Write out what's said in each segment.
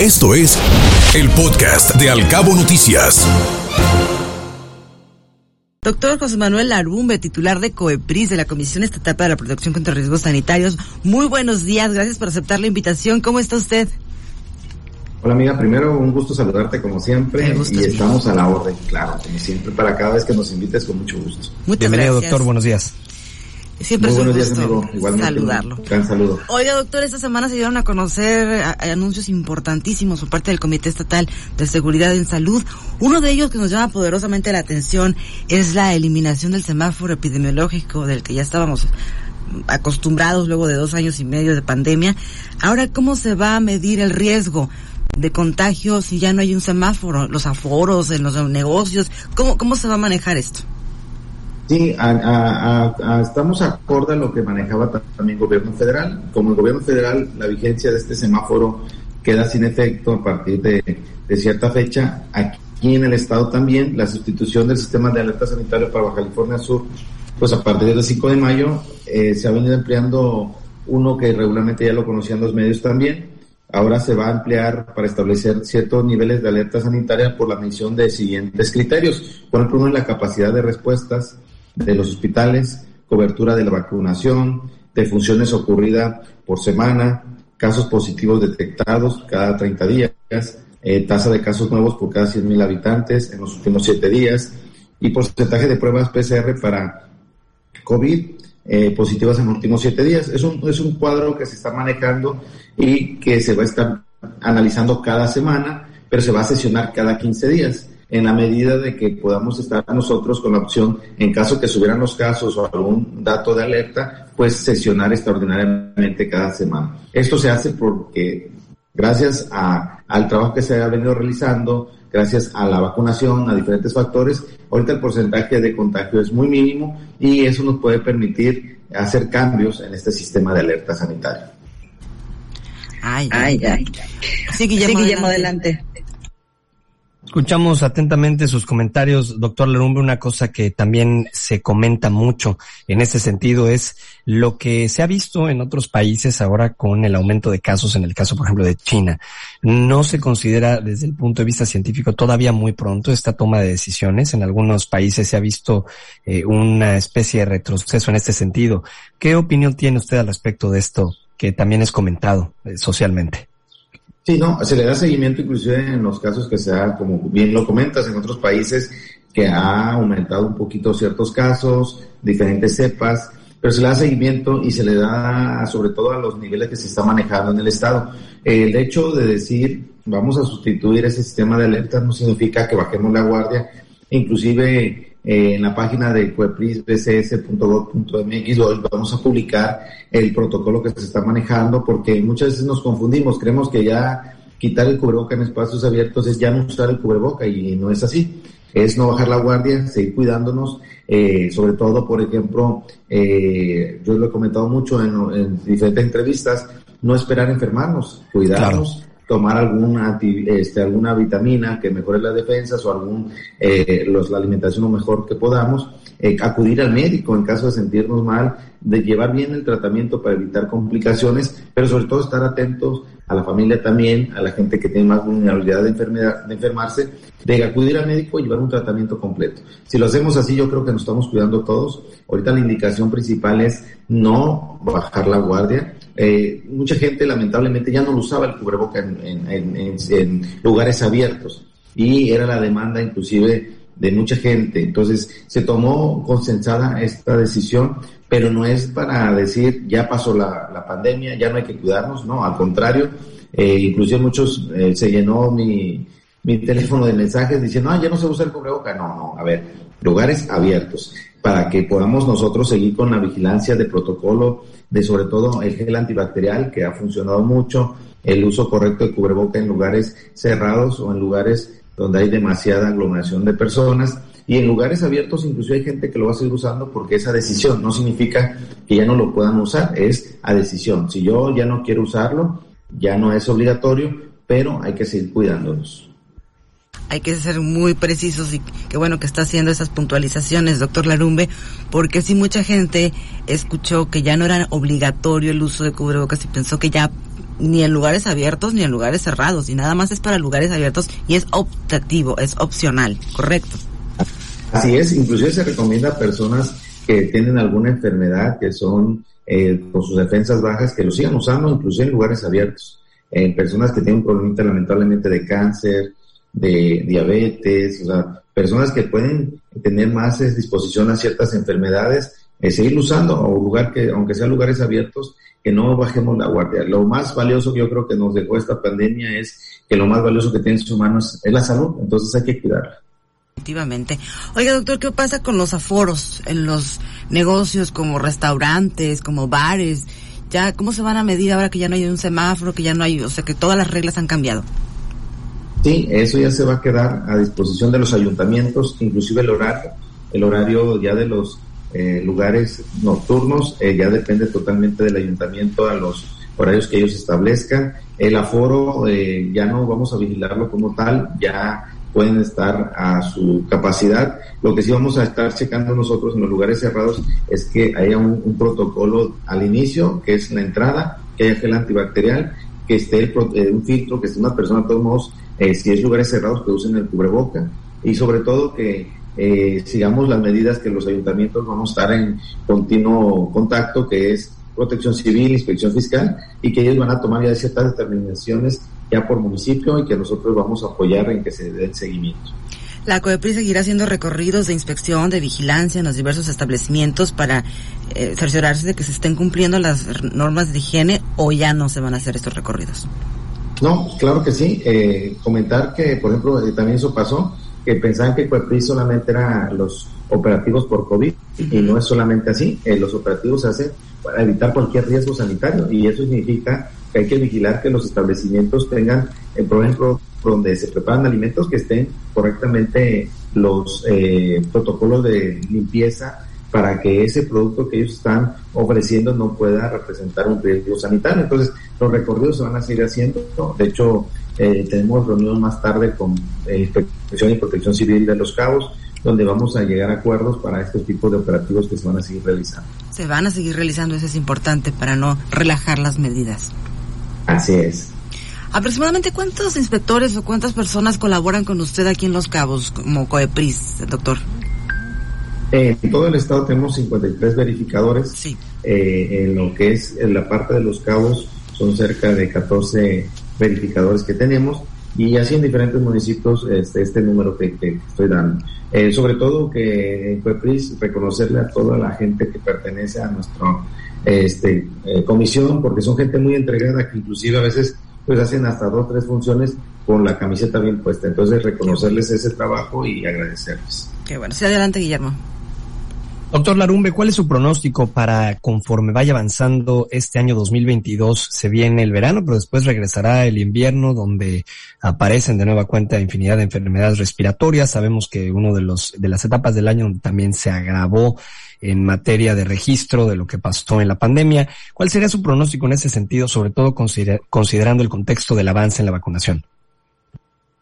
Esto es el podcast de Alcabo Noticias. Doctor José Manuel Larumbe, titular de COEPRIS, de la Comisión Estatal para la Protección contra Riesgos Sanitarios. Muy buenos días, gracias por aceptar la invitación. ¿Cómo está usted? Hola amiga, primero un gusto saludarte como siempre y estamos a la orden, claro, como siempre, para cada vez que nos invites con mucho gusto. Muchas Bienvenido gracias. doctor, buenos días. Siempre Muy es un buenos días, gusto amigo. Igualmente, saludarlo. un gran saludo. Oiga, doctor, esta semana se dieron a conocer a- a anuncios importantísimos por parte del Comité Estatal de Seguridad en Salud. Uno de ellos que nos llama poderosamente la atención es la eliminación del semáforo epidemiológico del que ya estábamos acostumbrados luego de dos años y medio de pandemia. Ahora, ¿cómo se va a medir el riesgo de contagio si ya no hay un semáforo? Los aforos en los negocios, ¿cómo, cómo se va a manejar esto? Sí, a- estamos acorde a lo que manejaba ta- también el gobierno federal. Como el gobierno federal, la vigencia de este semáforo queda sin efecto a partir de, cierta fecha. Aquí en el estado también, la sustitución del sistema de alerta sanitario para Baja California Sur, pues a partir del 5 de mayo eh, se ha venido empleando uno que regularmente ya lo conocían los medios también. Ahora se va a emplear para establecer ciertos niveles de alerta sanitaria por la mención de siguientes criterios. Por ejemplo, uno es la capacidad de respuestas de los hospitales, cobertura de la vacunación, defunciones ocurrida por semana, casos positivos detectados cada 30 días, eh, tasa de casos nuevos por cada 100.000 habitantes en los últimos 7 días y porcentaje de pruebas PCR para COVID eh, positivas en los últimos 7 días. Es un, es un cuadro que se está manejando y que se va a estar analizando cada semana, pero se va a sesionar cada 15 días en la medida de que podamos estar nosotros con la opción, en caso que subieran los casos o algún dato de alerta, pues sesionar extraordinariamente cada semana. Esto se hace porque gracias a, al trabajo que se ha venido realizando, gracias a la vacunación, a diferentes factores, ahorita el porcentaje de contagio es muy mínimo y eso nos puede permitir hacer cambios en este sistema de alerta sanitaria. Ay, Ay, ay. Sí, Guillermo, Sí, Guillermo, adelante. adelante. Escuchamos atentamente sus comentarios, doctor Lerumbe. Una cosa que también se comenta mucho en ese sentido es lo que se ha visto en otros países ahora con el aumento de casos, en el caso, por ejemplo, de China. No se considera desde el punto de vista científico todavía muy pronto esta toma de decisiones. En algunos países se ha visto eh, una especie de retroceso en este sentido. ¿Qué opinión tiene usted al respecto de esto que también es comentado eh, socialmente? Sí, no, se le da seguimiento inclusive en los casos que se da, como bien lo comentas, en otros países que ha aumentado un poquito ciertos casos, diferentes cepas, pero se le da seguimiento y se le da sobre todo a los niveles que se está manejando en el Estado. El hecho de decir vamos a sustituir ese sistema de alerta no significa que bajemos la guardia, inclusive eh, en la página de cueprisbcs.gov.mx hoy vamos a publicar el protocolo que se está manejando porque muchas veces nos confundimos, creemos que ya quitar el cubreboca en espacios abiertos es ya no usar el cubreboca y no es así. Es no bajar la guardia, seguir cuidándonos, eh, sobre todo, por ejemplo, eh, yo lo he comentado mucho en, en, diferentes entrevistas, no esperar enfermarnos, cuidarnos. Tomar alguna, este, alguna vitamina que mejore las defensas o algún, eh, los, la alimentación lo mejor que podamos, eh, acudir al médico en caso de sentirnos mal, de llevar bien el tratamiento para evitar complicaciones, pero sobre todo estar atentos a la familia también, a la gente que tiene más vulnerabilidad de, enfermedad, de enfermarse, de acudir al médico y llevar un tratamiento completo. Si lo hacemos así, yo creo que nos estamos cuidando todos. Ahorita la indicación principal es no bajar la guardia, eh, mucha gente lamentablemente ya no lo usaba el cubreboca en, lugares abiertos y era la demanda inclusive de mucha gente. Entonces se tomó consensada esta decisión, pero no es para decir ya pasó la, la pandemia, ya no hay que cuidarnos, no, al contrario, eh, inclusive muchos eh, se llenó mi, mi teléfono de mensajes diciendo, ah, ya no se usa el cubreboca. No, no, a ver, lugares abiertos para que podamos nosotros seguir con la vigilancia de protocolo, de sobre todo el gel antibacterial que ha funcionado mucho, el uso correcto de cubreboca en lugares cerrados o en lugares donde hay demasiada aglomeración de personas y en lugares abiertos inclusive hay gente que lo va a seguir usando porque esa decisión no significa que ya no lo puedan usar, es a decisión. Si yo ya no quiero usarlo, ya no es obligatorio, pero hay que seguir cuidándonos. Hay que ser muy precisos y qué bueno que está haciendo esas puntualizaciones, doctor Larumbe, porque si mucha gente escuchó que ya no era obligatorio el uso de cubrebocas y pensó que ya ni en lugares abiertos ni en lugares cerrados, y nada más es para lugares abiertos y es optativo, es opcional, ¿correcto? Así es, inclusive se recomienda a personas que tienen alguna enfermedad, que son eh, con sus defensas bajas, que lo sigan usando inclusive en lugares abiertos. En personas que tienen un problema lamentablemente de cáncer, de diabetes, o sea, personas que pueden tener más disposición a ciertas enfermedades, eh, seguir usando, o lugar que, aunque sean lugares abiertos, que no bajemos la guardia. Lo más valioso que yo creo que nos dejó esta pandemia es que lo más valioso que tiene su humano es la salud, entonces hay que cuidarla. Efectivamente. Oiga, doctor, ¿qué pasa con los aforos en los negocios como restaurantes, como bares? Ya, ¿cómo se van a medir ahora que ya no hay un semáforo, que ya no hay, o sea, que todas las reglas han cambiado? Sí, eso ya se va a quedar a disposición de los ayuntamientos, inclusive el horario, el horario ya de los eh, lugares nocturnos eh, ya depende totalmente del ayuntamiento a los horarios que ellos establezcan. El aforo eh, ya no vamos a vigilarlo como tal, ya pueden estar a su capacidad. Lo que sí vamos a estar checando nosotros en los lugares cerrados es que haya un, protocolo al inicio, que es la entrada, que haya gel antibacterial, que esté eh, un filtro, que esté una persona, de todos modos, eh, si es lugares cerrados, que usen el cubreboca. Y sobre todo que eh, sigamos las medidas que los ayuntamientos vamos a estar en continuo contacto, que es protección civil, inspección fiscal, y que ellos van a tomar ya ciertas determinaciones ya por municipio y que nosotros vamos a apoyar en que se dé el seguimiento. La COEPRI seguirá haciendo recorridos de inspección, de vigilancia en los diversos establecimientos para eh, cerciorarse de que se estén cumpliendo las normas de higiene o ya no se van a hacer estos recorridos. No, claro que sí. Eh, comentar que, por ejemplo, eh, también eso pasó, que pensaban que COEPRI solamente era los operativos por COVID y no es solamente así. los operativos se hacen para evitar cualquier riesgo sanitario y eso significa que hay que vigilar que los establecimientos tengan, eh, por ejemplo, donde se preparan alimentos que estén correctamente los eh, protocolos de limpieza para que ese producto que ellos están ofreciendo no pueda representar un riesgo sanitario. Entonces, los recorridos se van a seguir haciendo. De hecho, eh, tenemos reunión más tarde con Inspección y Protección Civil de los Cabos, donde vamos a llegar a acuerdos para estos tipos de operativos que se van a seguir realizando. Se van a seguir realizando, eso es importante para no relajar las medidas. Así es. ¿Aproximadamente cuántos inspectores o cuántas personas colaboran con usted aquí en Los Cabos como COEPRIS, doctor? En todo el estado tenemos 53 verificadores. Sí. Eh, en lo que es en la parte de Los Cabos son cerca de 14 verificadores que tenemos y así en diferentes municipios este, este número que, estoy dando. Eh, sobre todo que en COEPRIS reconocerle a toda la gente que pertenece a nuestra este, eh, comisión, porque son gente muy entregada que inclusive a veces pues hacen hasta dos o tres funciones con la camiseta bien puesta. Entonces reconocerles ese trabajo y agradecerles. Qué bueno. Sí, adelante Guillermo. Doctor Larumbe, ¿cuál es su pronóstico para conforme vaya avanzando este año 2022? Se viene el verano, pero después regresará el invierno donde aparecen de nueva cuenta infinidad de enfermedades respiratorias. Sabemos que uno de los de las etapas del año también se agravó en materia de registro de lo que pasó en la pandemia. ¿Cuál sería su pronóstico en ese sentido, sobre todo considerando el contexto del avance en la vacunación?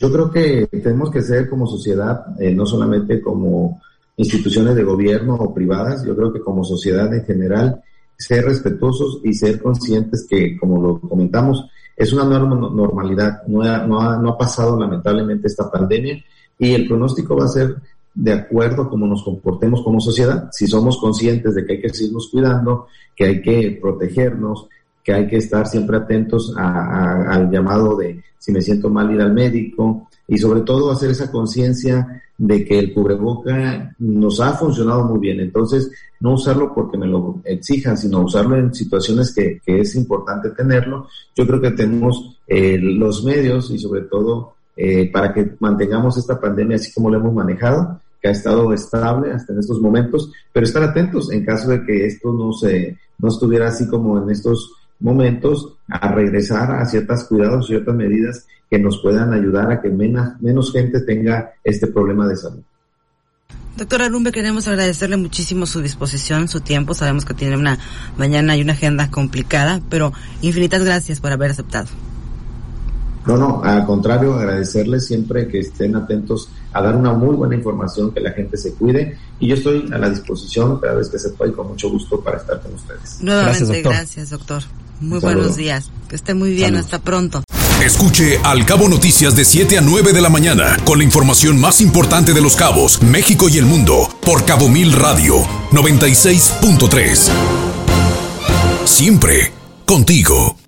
Yo creo que tenemos que ser como sociedad, eh, no solamente como instituciones de gobierno o privadas, yo creo que como sociedad en general, ser respetuosos y ser conscientes que, como lo comentamos, es una nueva normalidad, no ha, no, ha, no ha pasado lamentablemente esta pandemia y el pronóstico va a ser de acuerdo a cómo nos comportemos como sociedad, si somos conscientes de que hay que seguirnos cuidando, que hay que protegernos, que hay que estar siempre atentos al llamado de si me siento mal ir al médico y sobre todo hacer esa conciencia de que el cubreboca nos ha funcionado muy bien. Entonces, no usarlo porque me lo exijan, sino usarlo en situaciones que, es importante tenerlo. Yo creo que tenemos eh, los medios y sobre todo eh, para que mantengamos esta pandemia así como lo hemos manejado, que ha estado estable hasta en estos momentos, pero estar atentos en caso de que esto no se, no estuviera así como en estos momentos a regresar a ciertos cuidados, ciertas medidas que nos puedan ayudar a que menos, menos gente tenga este problema de salud. Doctora Rumbe, queremos agradecerle muchísimo su disposición, su tiempo. Sabemos que tiene una mañana y una agenda complicada, pero infinitas gracias por haber aceptado. No, no, al contrario, agradecerles siempre que estén atentos a dar una muy buena información, que la gente se cuide y yo estoy a la disposición cada vez que se pueda y con mucho gusto para estar con ustedes. Nuevamente, gracias, doctor. Muy buenos días. Que esté muy bien. Hasta pronto. Escuche Al Cabo Noticias de 7 a 9 de la mañana con la información más importante de los cabos, México y el mundo por Cabo Mil Radio 96.3. Siempre contigo.